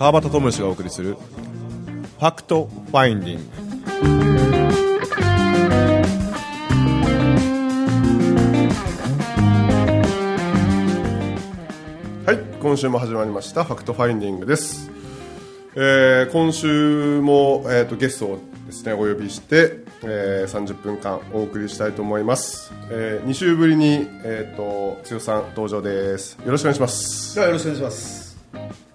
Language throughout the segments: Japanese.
川端知義がお送りするファクトファインディング。はい今週も始まりましたファクトファインディングです、えー今週も、えー、とゲストをですねお呼びして、えー30分間お送りしたいと思います、え2週ぶりに、えー、と剛さん登場です。よろしくお願いします。ではよろしくお願いします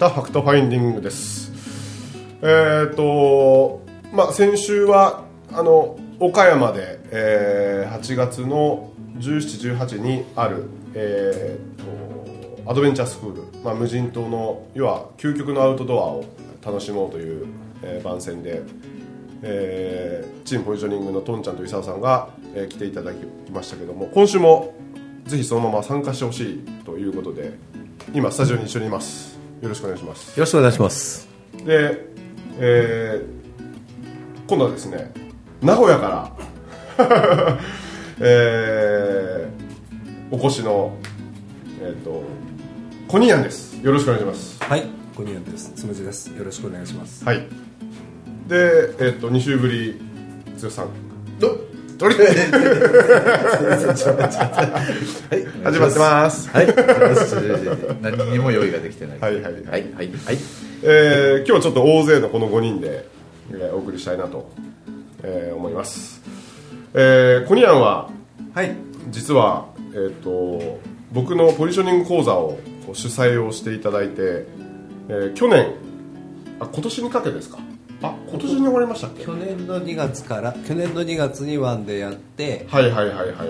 したファクトファインディングです。えっ、とまあ先週はあの岡山で、えー8月の1718にあるえーとアドベンチャースクール、まあ、無人島の要は究極のアウトドアを楽しもうという、えー番宣で、えーチームポジショニングのトンちゃんと伊沢さんが、えー来ていただきましたけども今週もぜひそのまま参加してほしいということで今スタジオに一緒にいます。よろしくお願いします。よろしくお願いします。で、えー今度はですね名古屋から、えーお越しのえっ、とコニーヤンです。よろしくお願いします。はいコニアンです。つむじです。よろしくお願いします。はい。でえっ、と2週ぶり剛さん。どどれ 始まってます。はい、何にも用意ができてない。はいはい。はい、はい、はい。えー今日はちょっと大勢のこの5人で、えーお送りしたいなと、えー思います、えーコニアンははい。実は、えー、と僕のポジショニング講座を主催をしていただいて、えー去年あ今年にかけですかあ今年に終わりましたっけ？去年の2月から去年の2月にワンでやってはいはいはいはいはいはい。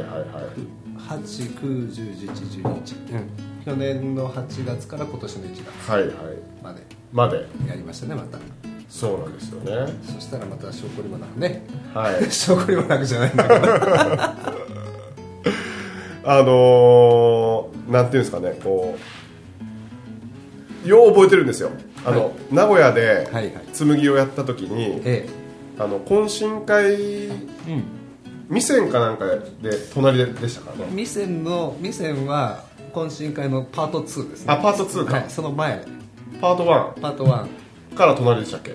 8910111うん。去年の8月から今年の1月はいはい。まで。まで。やりましたねまた。そうなんですよね。そしたらまた証拠りもなくね。はい。証拠りもなくじゃないんだけど。あのー、なんていうんですかねこうよう覚えてるんですよあの、はい。名古屋ではいはい。紬をやった時に、えあの懇親会えうん。未線かなんかで隣ででしたからね。ミセンのミセンは懇親会のパート2ですね。あパート2か、はい、その前。パート1パート1から隣でしたっけ？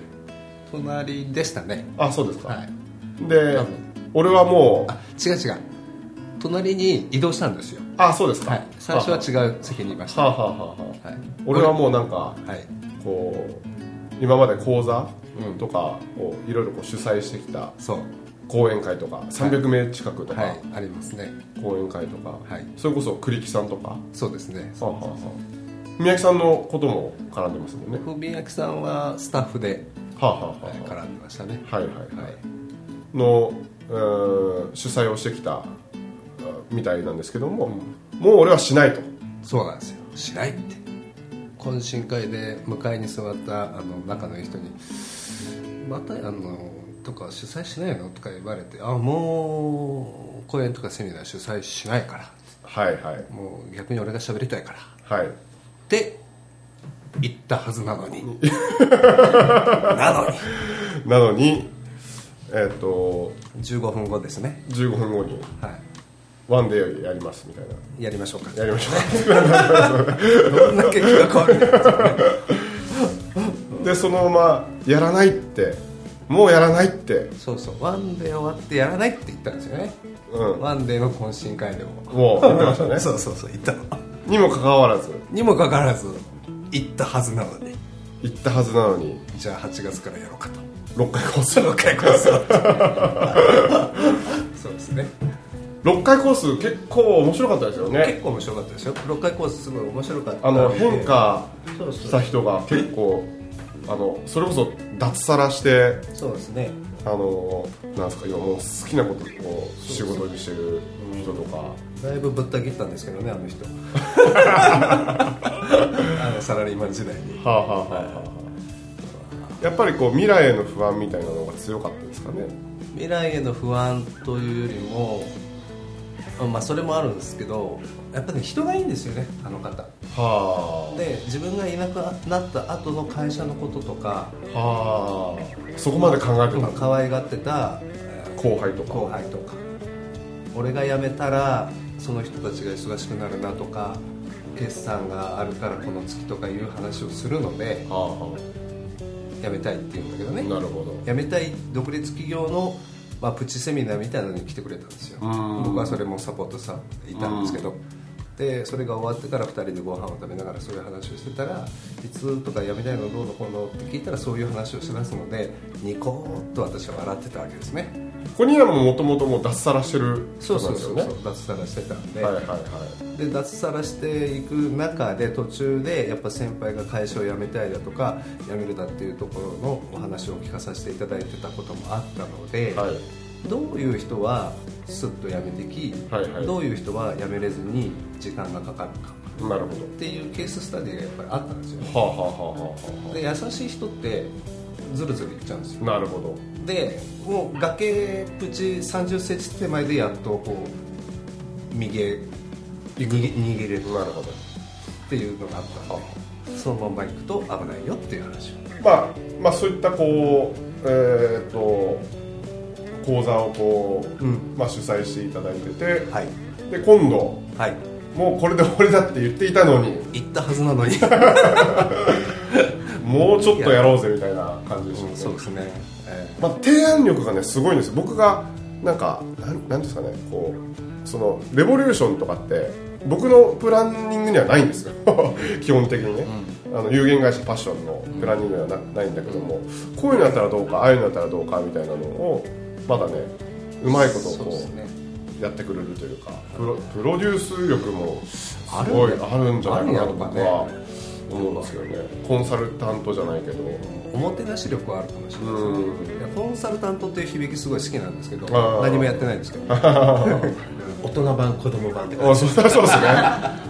隣でしたね。あそうですか、はい。で俺はもうあ違う違う。隣に移動したんですよ。あそうですか、はい。最初は違う席にいました。はあ、はあはあはあ。はい。俺はもうなんかはいこう今まで講座とかをいろいろこう主催してきたそう。講演会とか300名近くとか、はい。ありますね。講演会とか、はい。それこそ栗木さんとか、はそうですね。あはあはあ。宮城さんのことも絡んでますもんね。文明さんはスタッフではあ、はあは絡んでましたね。はいはいはい、はい。の主催をしてきたあみたいなんですけども、もう俺はしないと。そうなんですよ。しないって懇親会で向かいに座ったあの仲のいい人に「またあのとか主催しないの?」とか言われて「あもう講演とかセミナー主催しないからはいはいもう逆に俺が喋りたいから」はい。って言ったはずなのに。なのに。なのにえっ、と15分後ですね。15分後に。はワンデーやりますみたいな。いやりましょうか。やりましょどんだけ気が変わるでそのままやらないって。もうやらないって。そうそう。ワンデー終わってやらないって言ったんですよね。うん。ワンデーの懇親会でも。もう言ってましたね。そうそうそう言ったの。にもかかわらず。にもかかわらず言ったはずなのに。言ったはずなのに。じゃあ8月からやろうかと。6回コース。6回コースを そうですね6回コース結構面白かったですよ結ね構面白かったですよ。6回コースすごい面白かったあの変化した人が結構あのそれこそ脱サラしてそうですね。あのなんですか今もう好きなことを仕事にしてる人とか。だいぶぶった切ったんですけどねあの人。あのサラリーマン時代に。はあはあはあはあ。やっぱりこう未来への不安みたいなのが強かったですかね。未来への不安というよりもまあそれもあるんですけどやっぱり、ね、人がいいんですよねあの方。はで自分がいなくなった後の会社のこととかあはあ。そこまで考えてた。んだ可愛がってたえー後輩とか。後輩とか。俺が辞めたらその人たちが忙しくなるなとか決算があるからこの月とかいう話をするのではあ。は辞めたいって言うんだけどあね。なるほど。辞めたい独立企業の、まあ、プチセミナーみたいなのに来てくれたんですよ。うん。僕はそれもサポートさいたんですけどでそれが終わってから2人でご飯を食べながらそういう話をしてたらいつとか辞めたいのどうのこうのって聞いたらそういう話をしだすのでニコーッと私は笑ってたわけですね。コニアももともともう脱サラしてるそう人なんそうそうですよねそう脱サラしてたんで、はいはいはい。で脱サラしていく中で途中でやっぱ先輩が会社を辞めたいだとか辞めるだっていうところのお話を聞かさせていただいてたこともあったので、はいどういう人はスッと辞めてき、はいはい。どういう人は辞めれずに時間がかかるか。なるほど。っていうケーススタディがやっぱりあったんですよ。はあはあはあはで優しい人ってズルズルいっちゃうんですよ。あなるほど。でもう崖プチ3 0センチ手前でやっとこう右へ逃げ逃げれる。なるほど。っていうのがあったんでそのまま行くと危ないよっていう話。をまあまあそういったこうえーっと講座をこう、うん。まあ、主催していただいてて、はい。で今度はい。もうこれで終わりだって言っていたのに行ったはずなのに。もうちょっとやろうぜみたいな感じでしたね。そうですね、えまあ、提案力がねすごいんです。僕がなんかなんなんですかねこうそのレボリューションとかって僕のプランニングにはないんですよ。基本的にね、あの有限会社パッションのプランニングにはなないんだけどもこういうのやったらどうかああいうのやったらどうかみたいなのをまだねうまいことをこうやってくれるというかプロプロデュース力もすあるんごいだあるんじゃないかなと僕は思うんですよね。コンサルタントじゃないけど。おもてなし力はあるかもしれない。ですコンサルタントっていう響きすごい好きなんですけど何もやってないんですけど。大人版子供版ってあそうそうですね。僕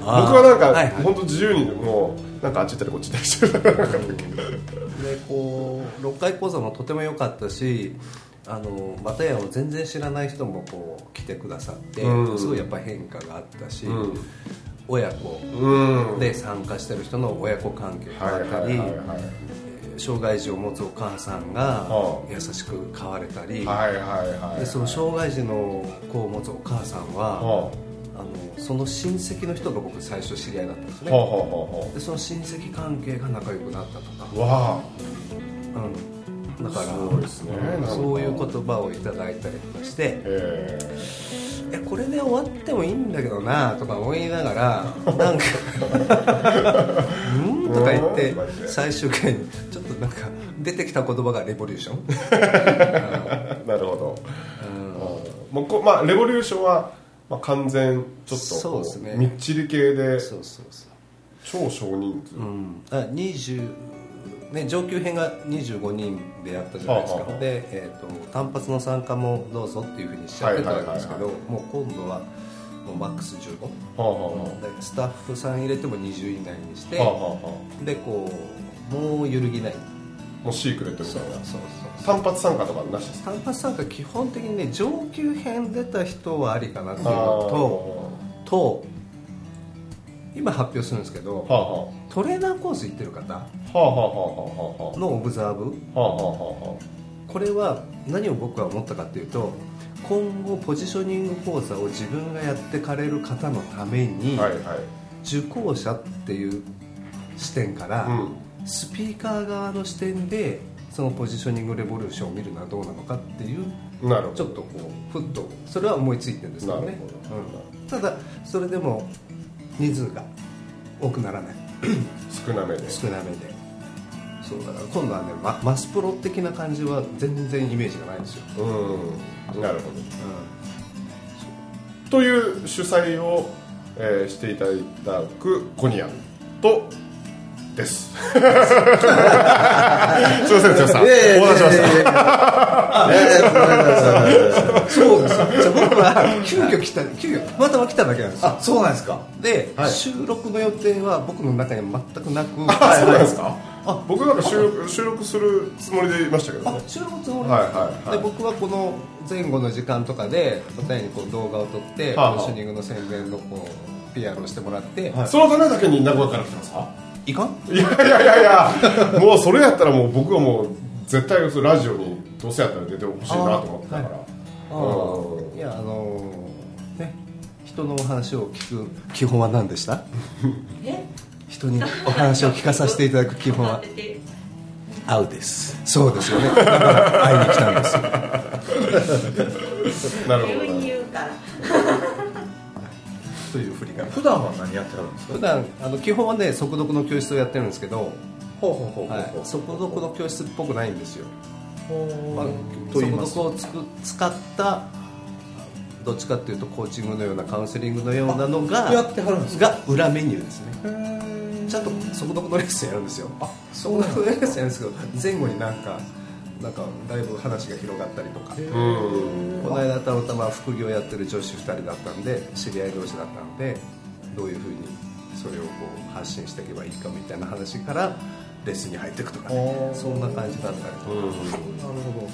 はなんか、はいはい。本当自由にもうなんかあっち行ったりこっち行ったりしてるでこう6回講座もとても良かったしあのバタヤンを全然知らない人もこう来てくださって、うん。すごいやっぱ変化があったし、うん。親子うん。で参加してる人の親子関係があったり、障害児を持つお母さんがはあ。優しく変われたり、でその障害児の子を持つお母さんは、はあ。のその親戚の人が僕最初知り合いだったんですね、でその親戚関係が仲良くなったとか。あ。わうん、だからすごいですね。そういう言葉をいただいたりとかしてあえ「いやこれで終わってもいいんだけどな」とか思いながら なんか「うん?」とか言って最終回にちょっとなんか出てきた言葉がレボリューション？ー なるほど。もうこまあレボリューションは、まあ、完全ちょっとこそうですね。みっちり系でそうそうそう。超少人数、うん、あ20ね、上級編が25人でやったじゃないですか、はあはあで、えー、と単発の参加もどうぞっていうふうにしちゃってたんですけど、はいもう今度はもうマックス15、はあはあスタッフさん入れても20以内にして、あはあはあ。はでこうもう揺るぎない。あもうシークレットみたいなそうそう単発参加とかなしですか？単発参加基本的にね上級編出た人はありかなっていうのあとと今発表するんですけどーはあはトレーナーコース行ってる方のオブザーブ。はあはあはこれは何を僕は思ったかっていうと今後ポジショニング講座を自分がやってかれる方のために、あはいはい。受講者っていう視点から、うん。スピーカー側の視点でそのポジショニングレボリューションを見るのはどうなのかっていうなるほど。ちょっとこうふっとそれは思いついてるんですけどね。うん。ただそれでも人数が多くならない。少なめで。少なめで。そうだから今度はねママスプロ的な感じは全然イメージがないんですよ、うん。なるほど。という主催を、えーしていただくコニアンとです。すいません剛さん。お待たせしました。そうです。じゃあ僕は急遽来た急遽たまたま来ただけなんですよ。あそうなんですか。で、はい。収録の予定は僕の中には全くなくあそうなんですかあ僕なんか収録収録するつもりでいましたけど収録のつもりはいで僕はこの前後の時間とかで答えにこう動画を撮って、はあはあ。ポジショニングの宣伝のこう PR をしてもらって、そのためだけに名古屋から来たんですか？いかん？いやいやいやいやもうそれやったらもう僕はもう絶対そのラジオにどうせやったら出てほしいなと思ってたから。うん。いやあのーね。人のお話を聞く基本は何でした？え？人にお話を聞かさせていただく基本は？合うです。そうですよね。会いに来たんですよ。なるほど。急に言うからという振りが普段は何やってはるんですか？普段あの基本はね速読の教室をやってるんですけど、ほうほうほうほうはい、速読の教室っぽくないんですよ、まあ、速読をつく使ったどっちかっていうとコーチングのようなカウンセリングのようなのがやってはるんですが裏メニューですね。ちゃんと速読のレッスンやるんですよ。速読のレッスンやるんですけど前後になんかなんかだいぶ話が広がったりとか。うんこの間たまたま副業やってる女子2人だったんで知り合い同士だったんでどういうふうにそれをこう発信していけばいいかみたいな話からレッスンに入っていくとかね。そんな感じだったりとか、なるほど。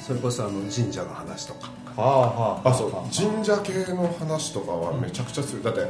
それこそあの神社の話とか。はあはあ。あそう。神社系の話とかはめちゃくちゃ強い。だって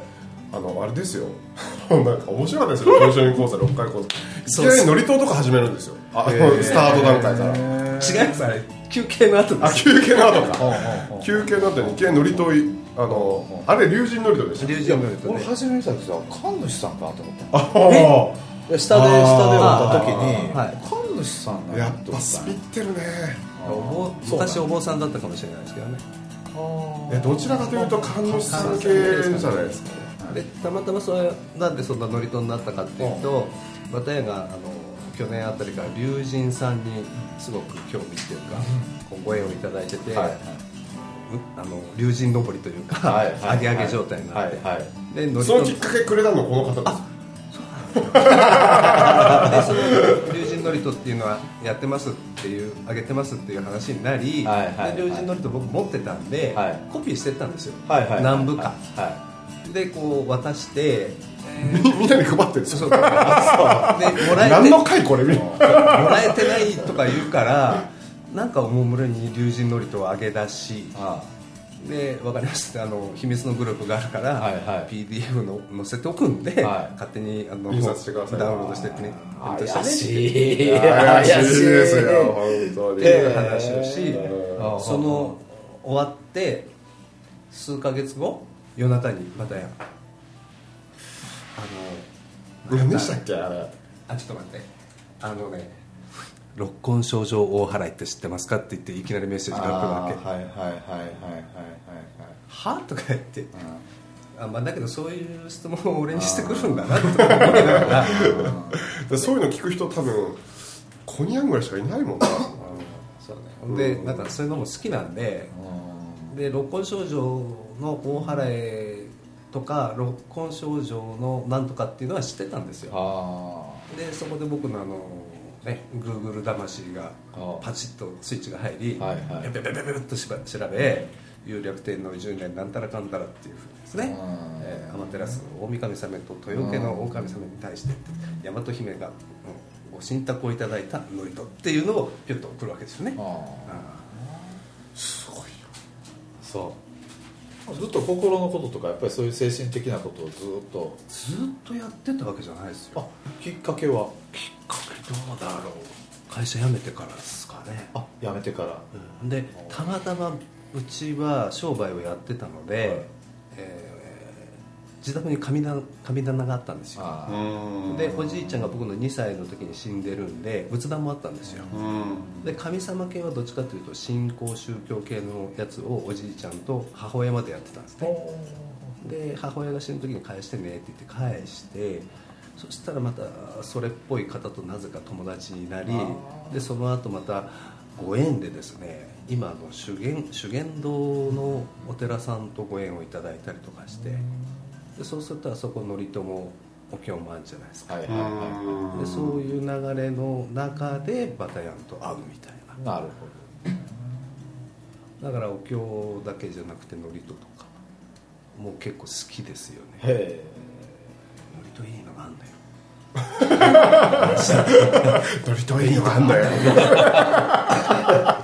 あのあれですよ。なんか面白かったですよ。ポジショニング講座6回講座いきなり乗り塔とか始めるんですよ。あのスタート段階から。違いますあれ。休憩の後です。あ休憩の後か。休憩の後にいきなり乗り塔いあのあれ龍神乗り塔でした龍神の人俺ね初め見た時は神主さんかと思った。下で下でおった時にあはい神主さんあやっぱスピってるね。お坊昔お坊さんだったかもしれないですけどね。えどちらかというと神主さん系じゃないですかでたまたまそれなんでそんなノリトになったかっていうと綿谷があの去年あたりから龍神さんにすごく興味っていうか、こうご縁をいただいてて、はいはい。うんあの龍神登りというか、はいはい上げ上げ状態になって、はいはい。でノリトそのきっかけくれたのこの方ですでその龍神ノリトっていうのはやってますっていう上げてますっていう話になり、はいはいで龍神ノリト僕持ってたんで、はい。コピーしてったんですよ、はいはい何部か、はでこう渡して。みみんなに配ってるそうよそう。でもらえて。何の回これもらえてないとか言うからなんかおもむろに龍神のりと上げ出し。あで分かりました。あの秘密のグループがあるから、はいはい。PDF の載せておくんで、はい。勝手にあの印刷してください。ダウンロードしてね。あプリント怪しい怪しいですよ本当に。っていう話をし、ーその終わって数ヶ月後夜中にまたやあの何でしたっけあれ。あちょっと待って。あのね六根症状大払いって知ってますかって言っていきなりメッセージが来るわけ。はいはいはいはいはいはいはとか言って。あまあだけどそういう質問を俺にしてくるんだなって思いながら。でそういうの聞く人多分コニャンぐらいしかいないもんな。そうね。でなんかそういうのも好きなんでで六根症状の大払いとか六根症状のなんとかっていうのは知ってたんですよ。あでそこで僕のあのね Google 魂があパチッとスイッチが入り、はいはい。ベベベベベッとしば調べ有略天の10年なんたらかんたらっていうふうですねうんえー天照大神様と豊家の大神様に対して大和姫が、うんご神託をいただいた祝詞っていうのをピュッと送るわけですよねあそう。ずっと心のこととかやっぱりそういう精神的なことをずっと。ーずっとやってたわけじゃないですよ。あきっかけは？きっかけどうだろう。会社辞めてからですかね。あ辞めてから。うん。でたまたまうちは商売をやってたので、えー自宅に神棚神棚があったんですよ。でおじいちゃんが僕の2歳の時に死んでるんで仏壇もあったんですよ。うん。で神様系はどっちかというと信仰宗教系のやつをおじいちゃんと母親までやってたんですね。で母親が死ぬ時に返してねって言って返してそしたらまたそれっぽい方となぜか友達になりでその後またご縁でですね今あの修験修験道のお寺さんとご縁をいただいたりとかしてでそうするとあそこ祝詞もお経もあるじゃないですか、はいはいはでそういう流れの中でバタヤンと会うみたいな。いなるほだからお経だけじゃなくて祝詞とかもう結構好きですよね。どへ祝詞いいのがあんだよ。ドリトいいのがあんだよ。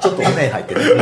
ちょっとおね入ってる。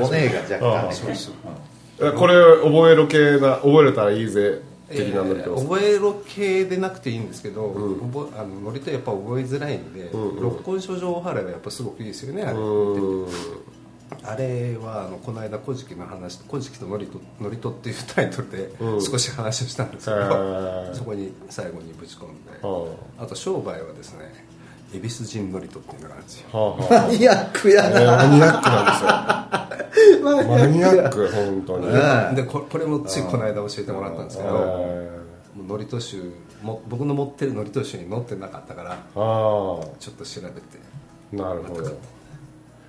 おねが若干そうそう。えこれ覚えろ系な覚えれたらいいぜ的なのえー覚えろ系でなくていいんですけど、覚えあのノリとやっぱ覚えづらいんで、六根書状払いはやっぱすごくいいですよねあれって。あれはあのこの間「古事記」の話「古事記とノリと「ノリと」っていうタイトルで少し話をしたんですけど、へー。そこに最後にぶち込んで、はあと商売はですね恵比寿神ノリとっていうのがあるんですよ。あはあはあ。マニアックやえーマニアック。なんですよマニアック本当に。でここれもついこの間教えてもらったんですけどノリと集も僕の持ってるノリと集に載ってなかったからちょっと調べて。なるほど。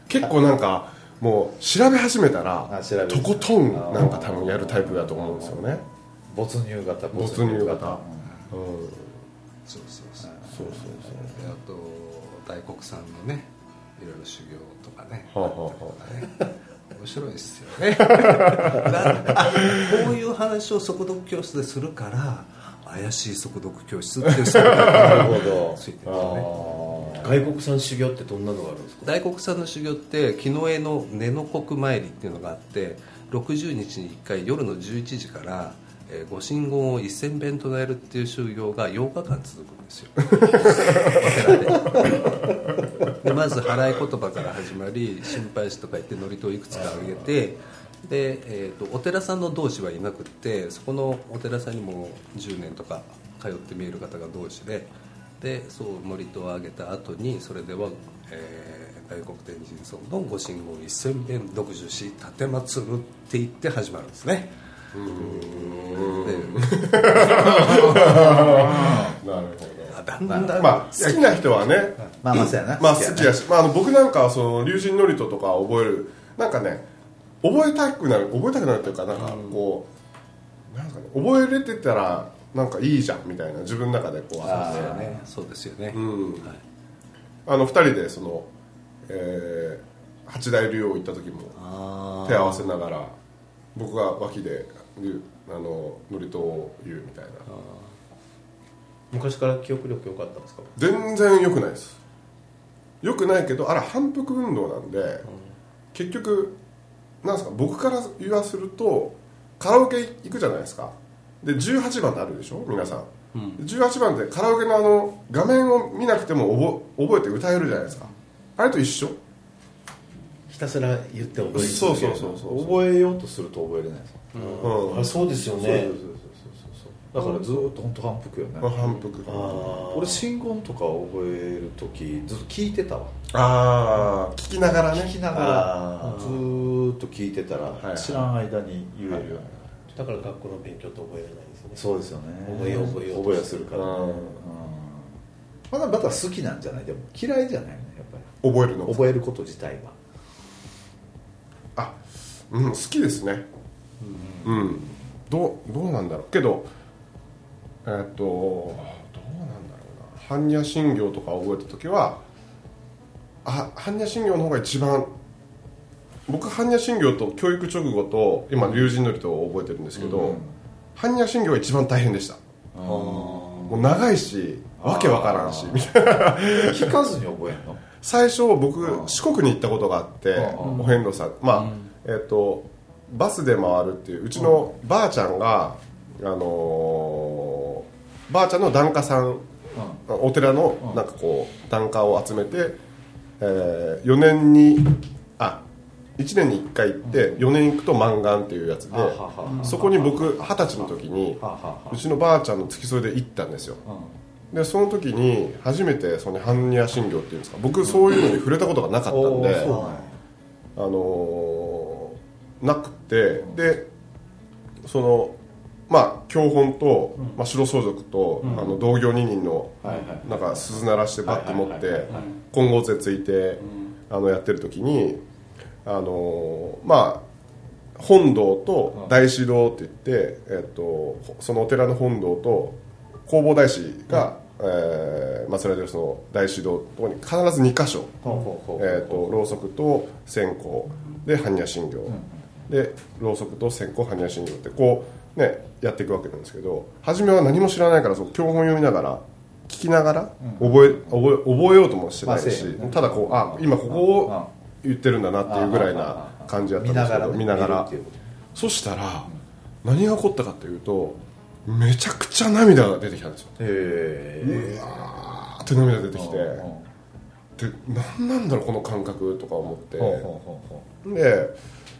結構なんかもう調べ始めたらとことんなんか多分やるタイプだと思うんですよね。没入型没入型。うん。そうそうそう。そうそう大黒さんのねいろいろ修行とかねはあはあは面白いですよね。こういう話を速読教室でするから怪しい速読教室っていうそ なるほど。ついてるんですね外国産修行ってどんなのがあるんですか？大黒さんの修行って木の絵の根の国参りっていうのがあって60日に1回夜の11時から、えー、御神言を1000遍唱えるっていう修行が8日間続くんですよ。お寺で。でまず払い言葉から始まり心配師とか言って祝詞をいくつかあげてで、えー、とお寺さんの同士はいなくってそこのお寺さんにも10年とか通って見える方が同士ででそう祝詞をあげた後にそれでは、えー大黒天神尊の御神言一千遍読受し立てまつるって言って始まるんですね。でなるほあだんだん、どまあ好きな人はねまあまあそうやな。まあ好きだし、まあ、あの僕なんかはその龍神祝詞とか覚える。なんかね覚えたくなる覚えたくなるというかなんかこう、なんかね覚えれてたらなんかいいじゃんみたいな自分の中でこうあってね。そうですよね、うん。はい。あの二人でその、えー八大竜王行った時もあ手合わせながら僕が脇で竜あの祝詞を言うみたいな。昔から記憶力良かったんですか？全然良くないです。良くないけどあれ反復運動なんで、結局なんですか僕から言わするとカラオケ行くじゃないですか。で18番ってあるでしょ？皆さん、18番ってカラオケのあの画面を見なくても覚覚えて歌えるじゃないですか。あれと一緒。ひたすら言って覚えるそうそうそうそう覚えようとすると覚えれないですうんあそうですよそうそうねそうそうそう。だからずーっと本当反復よね。反復。あ俺信言とか覚える時ずっと聞いてたわ。ああ聞きながらね。聞きながらずーっと聞いてたらはい知らん間に言えるようになる。だから学校の勉強って覚えれないんですね。そうですよね。覚えよう覚えよう覚えはするから。ねうん。うん。まだまた好きなんじゃない？でも嫌いじゃないねやっぱ覚えるのり覚えること自体は。あうん好きですねうん、どうどうなんだろう。けどえーっとどうなんだろうな。般若心経とか覚えた時はあ般若心経の方が一番僕般若心経と教育直後と今龍神のりと覚えてるんですけど、般若心経が一番大変でした。もう長いしわけわからんしみたいな。聞かずに覚えんの？最初僕四国に行ったことがあってお遍路さん。まあ、えっ、とバスで回るっていううちのばあちゃんが、あのーばあちゃんの檀家さん、お寺のなんかこう檀家を集めて、え4年にあ1年に1回行って4年行くと満願っていうやつでそこに僕二十歳の時にうちのばあちゃんの付き添いで行ったんですよ。でその時に初めてその般若心経っていうんですか僕そういうのに触れたことがなかったんで、あのーなくてでそのまあ教本と、まあ、白相続と、あの同業二人の、なんか鈴鳴らしてバッて持って金剛勢ついて、あのやってる時にあのーまあ本堂と大師堂って言って、えっとそのお寺の本堂と弘法大師が、えー、祀られてるその大師堂のとに必ず2箇所、ほうほうほうえー、とろうそくと線香で般若心経、でろうそくと線香般若心経ってこうねやっていくわけなんですけど初めは何も知らないからそう教本読みながら聞きながら覚え,、覚え覚えようともしてないし、ただこうあ今ここを言ってるんだなっていうぐらいな感じだったんですけど見見ながら。そしたら何が起こったかというとめちゃくちゃ涙が出てきたんですよ。へえあーって涙出てきて。で何なんだろうこの感覚とか思って。で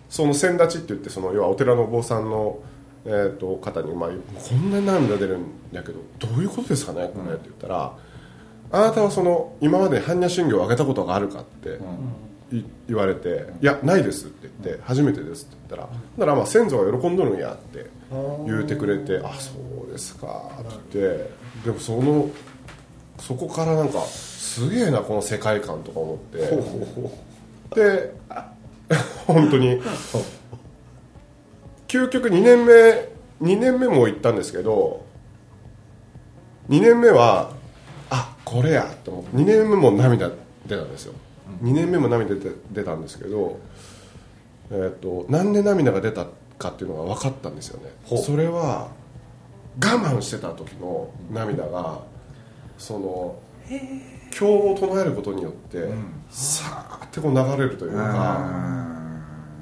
その先立ちって言ってその要はお寺のお坊さんの、えー、と方に、まあ、こんなに涙出るんだけどどういうことですかねこれって言ったらあなたはその今まで般若心経をあげたことがあるかってい言われて「いやないです」って言って「初めてです」って言ったら「だからまあ先祖が喜んどるんや」って言うてくれて「あそうですか」って言ってでもそのそこからなんかすげえなこの世界観とか思って。で 本当に。究極2年目2年目も行ったんですけど2年目はあこれやと思って。2年目も涙出たんですよ。2年目も涙出て出たんですけど、えー、となんで涙が出たかっていうのが分かったんですよね。それは我慢してた時の涙がその経を唱えることによって、さーってこう流れるというか、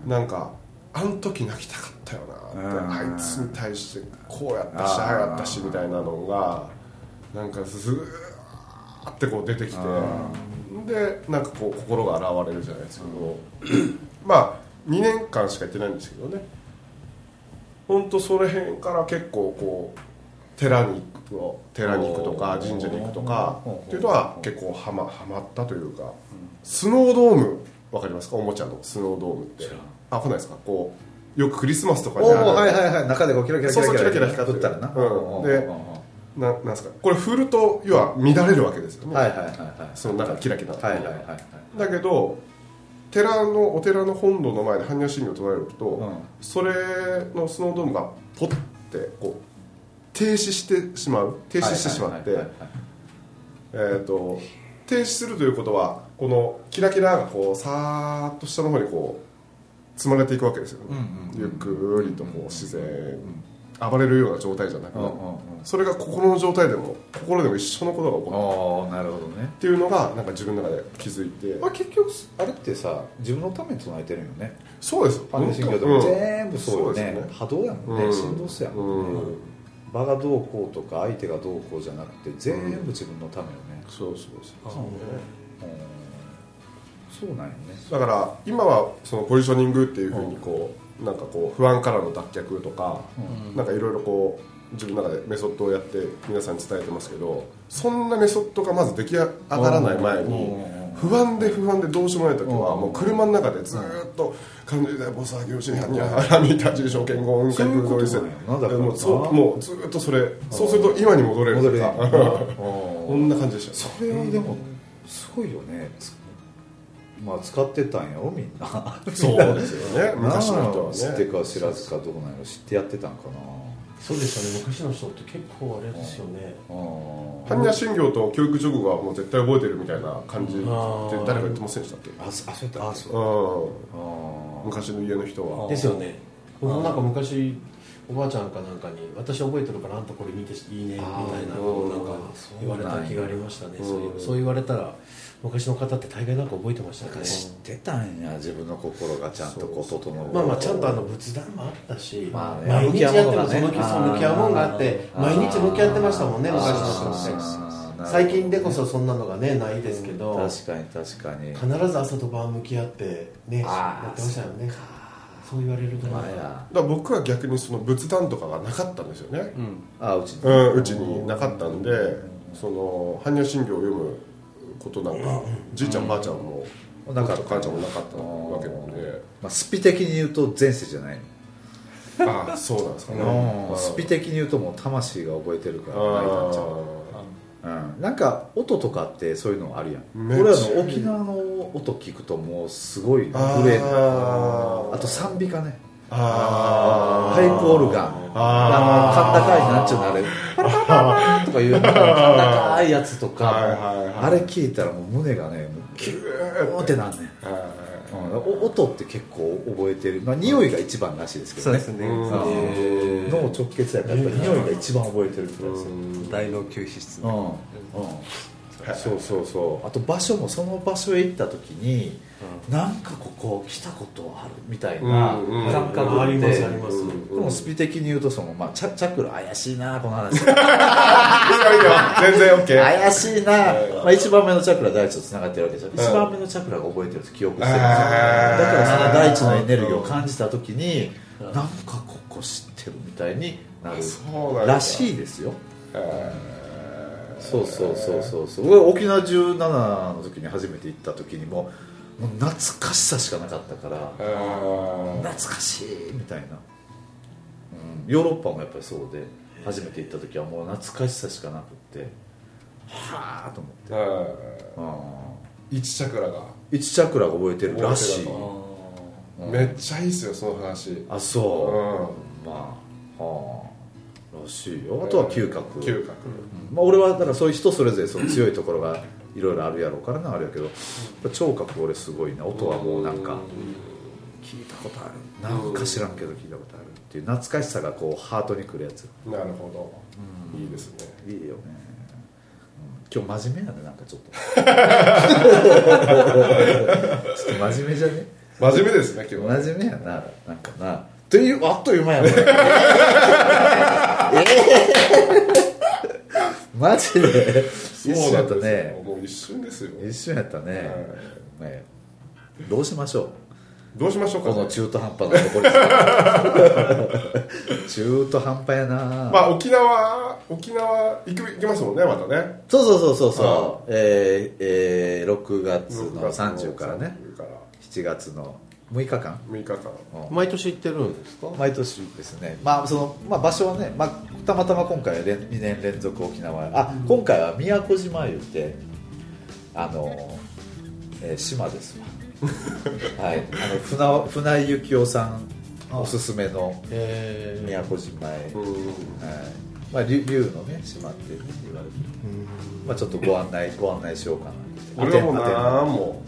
なんかあの時泣きたかったよなってあいつに対してこうやったしああやったしみたいなのがなんかずーってこう出てきてでなんかこう心が現れるじゃないですけど まあ2年間しか行ってないんですけどね。本当それ辺から結構こう寺に行くと寺に行くとか神社に行くとかっていうのは結構はまはまったというかスノードームわかりますか？おもちゃのスノードームって。あ来ないですか？こうよくクリスマスとかにあるおおはいはいはい。中でこうキラキラキラキラキラ光ってるったらな。うん。でななんですか？これ振ると要は乱れるわけですよね、はいはいはいはい。その中キラキラは。いはいはいはい。だけど寺のお寺の本堂の前で般若心経を唱えると、ん。それのスノードームがポッてこう停止してしまう？停止してしまって。えーと停止するということはこのキラキラがこうさーっと下の方にこう積まれていくわけですよね、ゆっくりとこう自然暴れるような状態じゃなくなる、うんうん。うんそれが心の状態でも心でも一緒のことが起こる。ああなるほどね。っていうのがなんか自分の中で気づいて。まあ結局あれってさ自分のために唱えてるよね。そうです。般若心経と全部そうよね,、ね。波動やもんね、うん。振動数やもんね、うん。場がどうこうとか相手がどうこうじゃなくて全部自分のためよね、そうそうそうそうなんよね。だから今はそのポジショニングっていうふうにこうなんかこう不安からの脱却とかなんかいろいろこう自分の中でメソッドをやって皆さんに伝えてますけどそんなメソッドがまず出来上がらない前に不安で不安でどうしようもない時はもう車の中でずーっと「感じで菩薩行師ににゃはらみたち証券語雲海空同意せそういうことなんや。なだからもうそうもうずーっとそれそうすると今に戻れる戻れるとか こんな感じでした。それはでもすごいよね。つまあ使ってたんやろみんな。そう。ですよね昔の人はね。知ってか知らずかどうなんやろ。知ってやってたんかそうでしたね。昔の人って結構あれですよね。般若心経と教育直後はもう絶対覚えてるみたいな感じって誰か言ってませんでしたっけ？あそあそうやったあそううんあ昔の家の人は。ですよね。僕もなんか昔おばあちゃんかなんかに「私覚えてるからあんたこれ見ていいね」みたいなのをなんか言われた気がありましたね。そう言われたら昔の方って大概なんか覚えてましたね。知ってたんや自分の心がちゃんとこう整う。まあまあちゃんとあの仏壇もあったし、まあね毎日やってもそのねその向き合うもんがあって。毎日向き合ってましたもんね昔の人って最近でこそそんなのがねないですけど確かに確かに。必ず朝と晩向き合ってねやってましたよねそう言われるとだから僕は逆にその仏壇とかがなかったんですよね、あうちに。うんうちになかったんでその般若心経を読むことなんかじいちゃんばあちゃんもなかった。母ちゃんもなかったわけなんで。まあスピ的に言うと前世じゃないの。ああそうなんですかね。うん。スピ的に言うともう魂が覚えてるから泣いたんちゃううん、なんか音とかってそういうのあるやん。めっちゃ。俺らの沖縄の音聞くともうすごい震える。あーあと賛美歌ね。あパイプオルガンあの甲高いなんちゅうのあれパラパラパラとかいう甲高いやつとかあれ聞いたらもう胸がねもうキュー。ってなんねん、うんお音って結構覚えてる、まあ、匂いが一番らしいですけどねそうですね脳直結やからやっぱり匂いが一番覚えてるくらいですよ大脳救出うんうんそうそうそう。あと場所もその場所へ行った時に、なんかここ来たことあるみたいなうんうん感覚って、ありますあります。でもスピ的に言うとその、まあ、チャチャクラ怪しいなこの話。いいよいいよ全然 OK 怪しいな、まあ、1番目のチャクラ大地とつながってるわけでしょ1番目のチャクラが覚えてるんです記憶してるんですよ。だからその大地のエネルギーを感じた時になんかここ知ってるみたいになるらしいですよそうそうそうそうそう。俺沖縄17の時に初めて行った時にももう懐かしさしかなかったからあ懐かしいみたいな、うん、ヨーロッパもやっぱりそうで初めて行った時はもう懐かしさしかなくってはあと思って。ー。ああー1チャクラが。1チャクラが覚えてるらしい。覚うん。めっちゃいいっすよその話。あそう、まあはあらしいよ。あとは嗅覚、嗅覚。まあ、俺はだからそういう人それぞれその強いところがいろいろあるやろうからなあれやけど。聴覚俺すごいな。音はもうなんか聞いたことある。なんか知らんけど聞いたことあるっていう懐かしさがこうハートにくるやつ。なるほど。いいですね。いいよね、うん。今日真面目やねなんかちょっと。ちょっと真面目じゃね？真面目ですね今日は。真面目やななんかなというあっという間やもん。えー。マジで？一瞬やったね。よもう一瞬ですよ。一瞬やったね,、ねどうしましょどうしましょうかね。うこの中途半端なところ 中途半端やな、まあ沖縄沖縄行く行きますもんねまたね。そうそうそうそうあそう。えー、えー、6月の6月の30からね。30から。7月の6日間？6日間。毎年行ってるんですか？毎年ですね、まあそのまあ、場所はね、まあ、たまたま今回は2年連続沖縄あ今回は宮古島言ってあの、えー島ですわ。はい。あの船船井幸雄さんおすすめのえ宮古島へ、うん。はい。まあ、竜竜のね島って、ね、言われて、まあ、ちょっとご案内ご案内しようかな俺はもう何も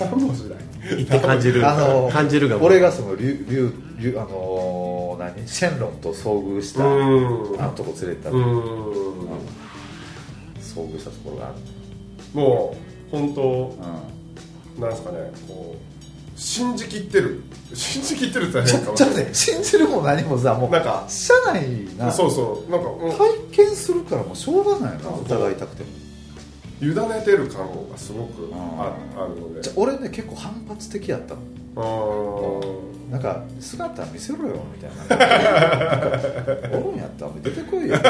何もしない行って感じる。あの感じるが俺がその竜竜竜あのー何？シェンロンと遭遇したうん。あのとこ連れてった遭遇したところがある、もう本当うなんですかねこう信じきってる。信じきってるってん、変かもしれない。ちょっとね信じるも何もさもうなんか社内なそうそうなんか、うん。体験するからもうしょうがないな。疑いたくても委ねてる感がすごくんああるので。じゃ俺ね結構反発的やったの。うんなんか姿見せろよみたいな。おるんやったら出てこいよ。み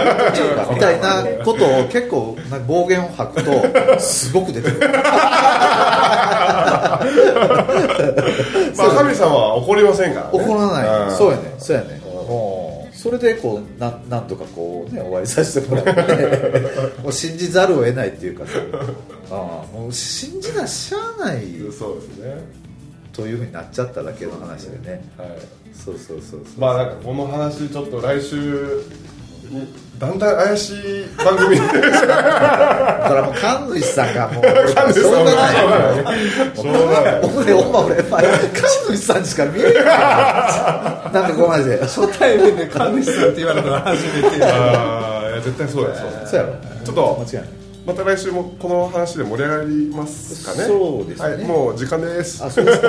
たいなことを結構なんか暴言を吐くとすごく出てくる。まあ神様は怒りませんからね。怒らない、ん。そうやねそうやねそれでこうなんなんとかこうねお会いさせてもらって もう信じざるを得ないっていうかさ ああもう信じなしゃあないそうですね。というふうになっちゃっただけの話でね。はい。そうそうそうそう。まあなんかこの話ちょっと来週だんだん怪しい番組。だからもう神主さんがもうしょうがない。しょうが。ない俺お前俺神主さんしか見えない。なんかこうマジで初対面で神主さんって言われたら初めてああいや絶対そうだよそうや。ろちょっと間違いない。また来週もこの話で盛り上がりますかね。そうですね。はい、もう時間です。あそうですか。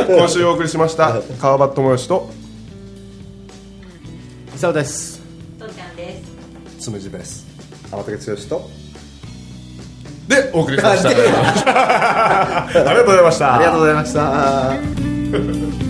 今週お送りしました川端智義と。伊沢ですつむじです天竹剛と。でお送りしました。ありがとうございました。ありがとうございました